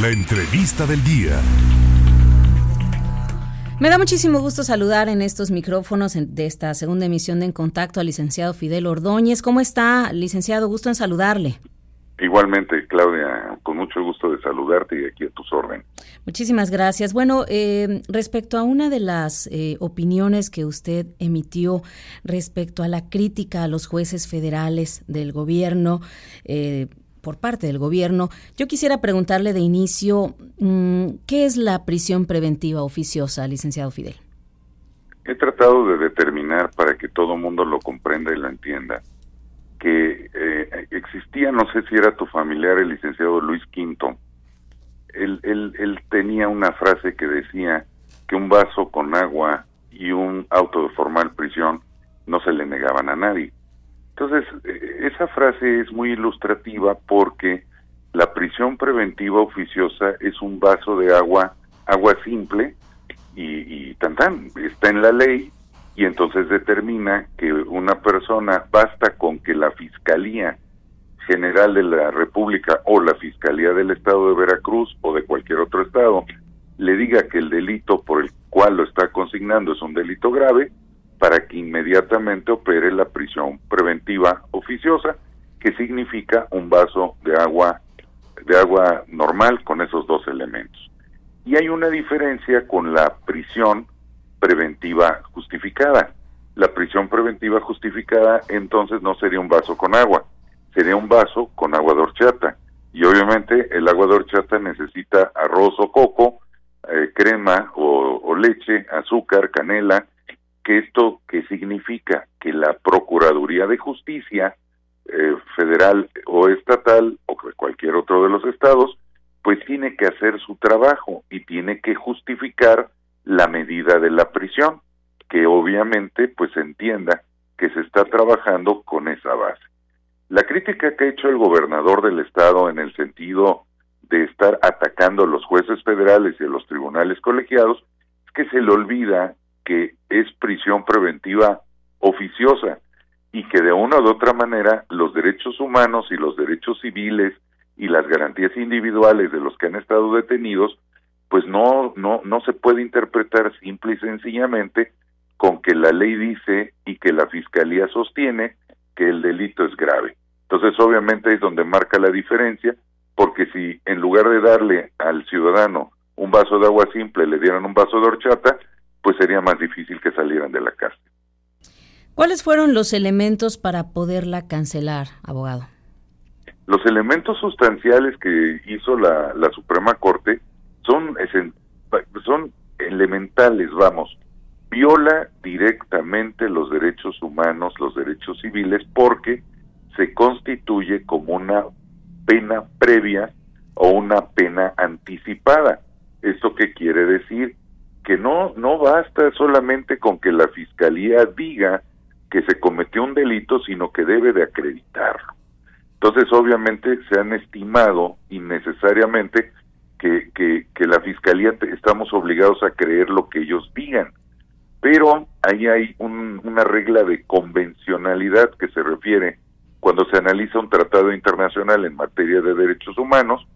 La entrevista del día. Me da muchísimo gusto saludar en estos micrófonos de esta segunda emisión de En Contacto al licenciado Fidel Ordóñez. ¿Cómo está, licenciado? Gusto en saludarle. Igualmente, Claudia, con mucho gusto de saludarte y aquí a tus órdenes. Muchísimas gracias. Bueno, eh, respecto a una de las eh, opiniones que usted emitió respecto a la crítica a los jueces federales del gobierno, eh, por parte del gobierno, yo quisiera preguntarle de inicio, mm, ¿qué es la prisión preventiva oficiosa, licenciado Fidel? He tratado de determinar para que todo mundo lo comprenda y lo entienda que eh, existía, no sé si era tu familiar, el licenciado Luis Quinto, él tenía una frase que decía que un vaso con agua y un auto de formal prisión no se le negaban a nadie. Entonces, esa frase es muy ilustrativa porque la prisión preventiva oficiosa es un vaso de agua, agua simple, y, y tan tan, está en la ley, y entonces determina que una persona basta con que la Fiscalía General de la República o la Fiscalía del Estado de Veracruz o de cualquier otro estado le diga que el delito por el cual lo está consignando es un delito grave para que inmediatamente opere la prisión preventiva oficiosa que significa un vaso de agua de agua normal con esos dos elementos. Y hay una diferencia con la prisión preventiva justificada. La prisión preventiva justificada entonces no sería un vaso con agua, sería un vaso con agua de horchata. Y obviamente el agua de horchata necesita arroz o coco, eh, crema o, leche, azúcar, canela, que esto que significa que la Procuraduría de Justicia eh, federal o estatal o cualquier otro de los estados, pues tiene que hacer su trabajo y tiene que justificar la medida de la prisión, que obviamente pues entienda que se está trabajando con esa base. La crítica que ha hecho el gobernador del estado en el sentido de estar atacando a los jueces federales y a los tribunales colegiados es que se le olvida que es prisión preventiva oficiosa y que de una u otra manera los derechos humanos y los derechos civiles y las garantías individuales de los que han estado detenidos pues no, no, no se puede interpretar simple y sencillamente con que la ley dice y que la fiscalía sostiene que el delito es grave. Entonces, obviamente es donde marca la diferencia, porque si en lugar de darle al ciudadano un vaso de agua simple le dieran un vaso de horchata, pues sería más difícil que salieran de la cárcel. ¿Cuáles fueron los elementos para poderla cancelar, abogado? Los elementos sustanciales que hizo la, la Suprema Corte son, son elementales, vamos, viola directamente los derechos humanos, los derechos civiles, porque se constituye como una pena previa o una pena anticipada. ¿Esto qué quiere decir? Que no, no basta solamente con que la fiscalía diga que se cometió un delito, sino que debe de acreditarlo. Entonces, obviamente, se han estimado innecesariamente que, que, la fiscalía estamos obligados a creer lo que ellos digan. Pero ahí hay una regla de convencionalidad que se refiere cuando se analiza un tratado internacional en materia de derechos humanos,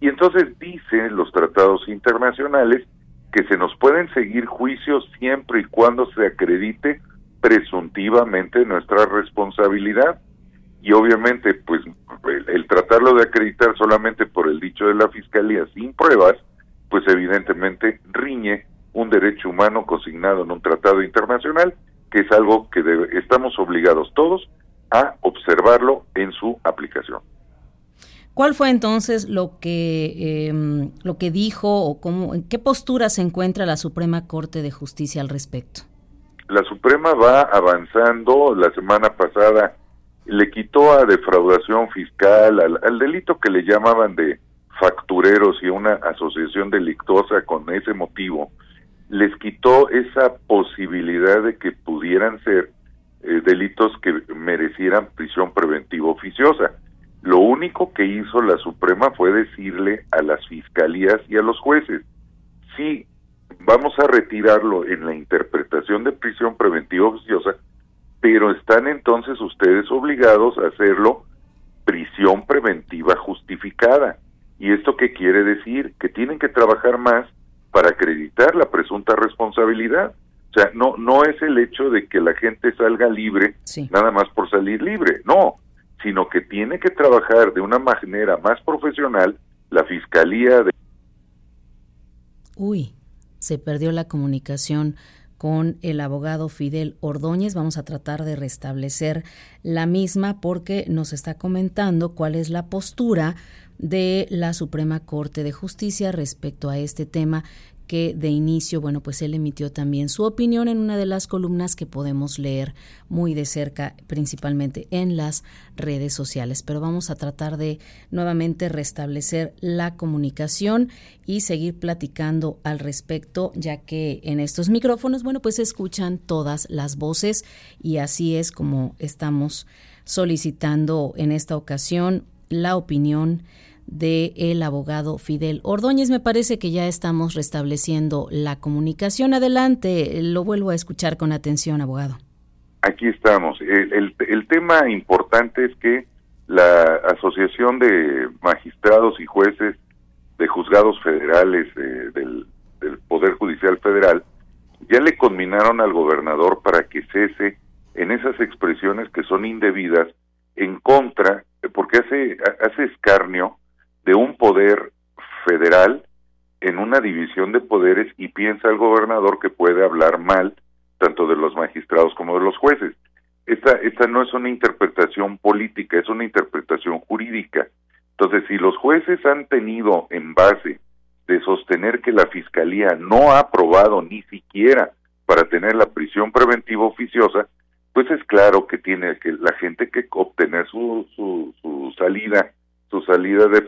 y entonces dice los tratados internacionales que se nos pueden seguir juicios siempre y cuando se acredite presuntivamente nuestra responsabilidad y obviamente pues el, tratarlo de acreditar solamente por el dicho de la fiscalía sin pruebas pues evidentemente riñe un derecho humano consignado en un tratado internacional que es algo que estamos obligados todos a observarlo en su aplicación. ¿Cuál fue entonces lo que em, lo que dijo o cómo, en qué postura se encuentra la Suprema Corte de Justicia al respecto? La Suprema va avanzando. La semana pasada le quitó a defraudación fiscal, al, delito que le llamaban de factureros y una asociación delictuosa con ese motivo, les quitó esa posibilidad de que pudieran ser eh, delitos que merecieran prisión preventiva oficiosa. Lo único que hizo la Suprema fue decirle a las fiscalías y a los jueces, sí, vamos a retirarlo en la interpretación de prisión preventiva oficiosa, pero están entonces ustedes obligados a hacerlo prisión preventiva justificada. ¿Y esto qué quiere decir? Que tienen que trabajar más para acreditar la presunta responsabilidad. O sea, no, no es el hecho de que la gente salga libre nada más por salir libre, no, sino que tiene que trabajar de una manera más profesional la Fiscalía de... Uy, se perdió la comunicación con el abogado Fidel Ordóñez. Vamos a tratar de restablecer la misma porque nos está comentando cuál es la postura de la Suprema Corte de Justicia respecto a este tema que de inicio, bueno, pues él emitió también su opinión en una de las columnas que podemos leer muy de cerca, principalmente en las redes sociales. Pero vamos a tratar de nuevamente restablecer la comunicación y seguir platicando al respecto, ya que en estos micrófonos, bueno, pues se escuchan todas las voces y así es como estamos solicitando en esta ocasión la opinión de el abogado Fidel Ordóñez. Me parece que ya estamos restableciendo la comunicación. Adelante, lo vuelvo a escuchar con atención, abogado. Aquí estamos. El, tema importante es que la Asociación de Magistrados y Jueces de Juzgados Federales del, del Poder Judicial Federal ya le conminaron al gobernador para que cese en esas expresiones que son indebidas en contra, porque hace, hace escarnio de un poder federal en de poderes y piensa el gobernador que puede hablar mal tanto de los magistrados como de los jueces. Esta, esta no es una interpretación política, es una interpretación jurídica. Entonces, si los jueces han tenido en base de sostener que la fiscalía no ha aprobado ni siquiera para tener la prisión preventiva oficiosa, pues es claro que tiene que la gente que obtener su, su, su salida su salida de,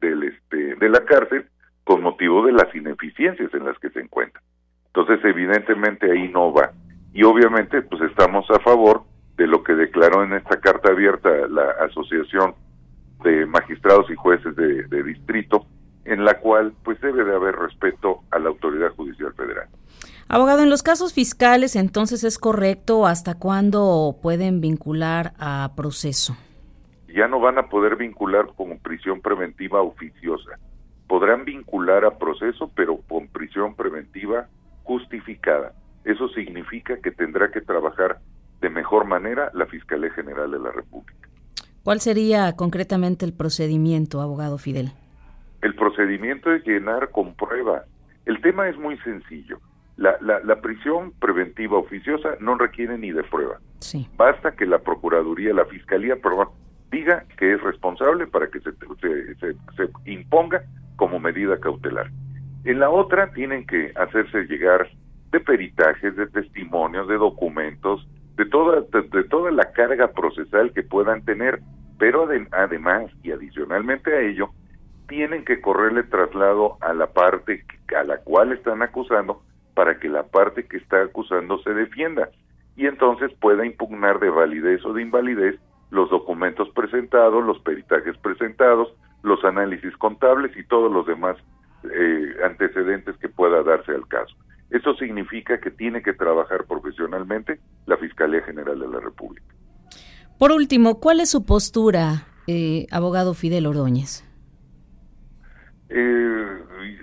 del este, de la cárcel con motivo de las ineficiencias en las que se encuentra. Entonces, evidentemente ahí no va. Y obviamente, pues estamos a favor de lo que declaró en esta carta abierta la Asociación de Magistrados y Jueces de, de Distrito, en la cual pues debe de haber respeto a la autoridad judicial federal. Abogado, en los casos fiscales, entonces es correcto hasta cuándo pueden vincular a proceso ya no van a poder vincular con prisión preventiva oficiosa. Podrán vincular a proceso, pero con prisión preventiva justificada. Eso significa que tendrá que trabajar de mejor manera la Fiscalía General de la República. ¿Cuál sería concretamente el procedimiento, abogado Fidel? El procedimiento es llenar con prueba. El tema es muy sencillo. La, la, prisión preventiva oficiosa no requiere ni de prueba. Sí. Basta que la Procuraduría, la Fiscalía, perdón, diga que es responsable para que se, se, se, imponga como medida cautelar. En la otra tienen que hacerse llegar de peritajes, de testimonios, de documentos, de toda, de, toda la carga procesal que puedan tener, pero además y adicionalmente a ello, tienen que correrle traslado a la parte a la cual están acusando para que la parte que está acusando se defienda y entonces pueda impugnar de validez o de invalidez los documentos presentados, los peritajes presentados, los análisis contables y todos los demás eh, antecedentes que pueda darse al caso. Eso significa que tiene que trabajar profesionalmente la Fiscalía General de la República. Por último, ¿cuál es su postura, eh, abogado Fidel Ordóñez? Eh,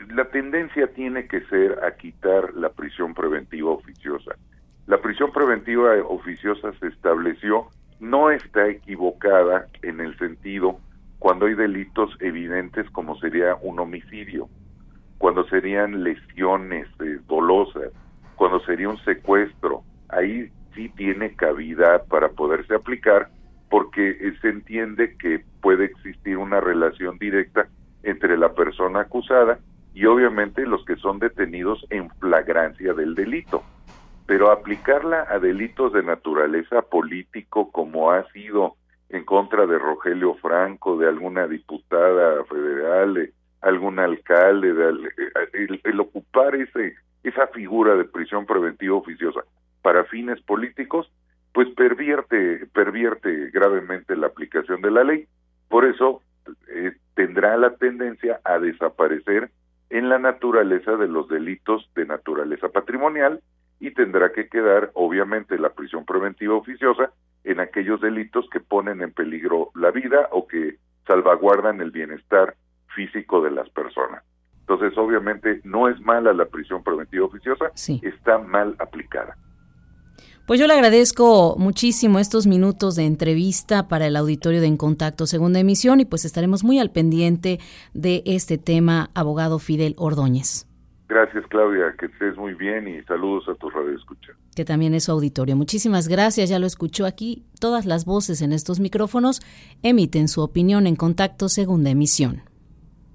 la tendencia tiene que ser a quitar la prisión preventiva oficiosa. La prisión preventiva oficiosa se estableció no está equivocada en el sentido cuando hay delitos evidentes como sería un homicidio, cuando serían lesiones eh, dolosas, cuando sería un secuestro, ahí sí tiene cabida para poderse aplicar porque se entiende que puede existir una relación directa entre la persona acusada y obviamente los que son detenidos en flagrancia del delito. Pero aplicarla a delitos de naturaleza político como ha sido en contra de Rogelio Franco, de alguna diputada federal, de algún alcalde, de, eh, el, ocupar ese esa figura de prisión preventiva oficiosa para fines políticos, pues pervierte pervierte gravemente la aplicación de la ley. Por eso eh, tendrá la tendencia a desaparecer en la naturaleza de los delitos de naturaleza patrimonial y tendrá que quedar, obviamente, la prisión preventiva oficiosa en aquellos delitos que ponen en peligro la vida o que salvaguardan el bienestar físico de las personas. Entonces, obviamente, no es mala la prisión preventiva oficiosa, está mal aplicada. Pues yo le agradezco muchísimo estos minutos de entrevista para el auditorio de En Contacto Segunda Emisión y pues estaremos muy al pendiente de este tema, abogado Fidel Ordóñez. Gracias, Claudia, que estés muy bien y saludos a tu radio escucha. Que también es su auditorio. Muchísimas gracias, ya lo escuchó aquí. Todas las voces en estos micrófonos emiten su opinión en Contacto Segunda Emisión.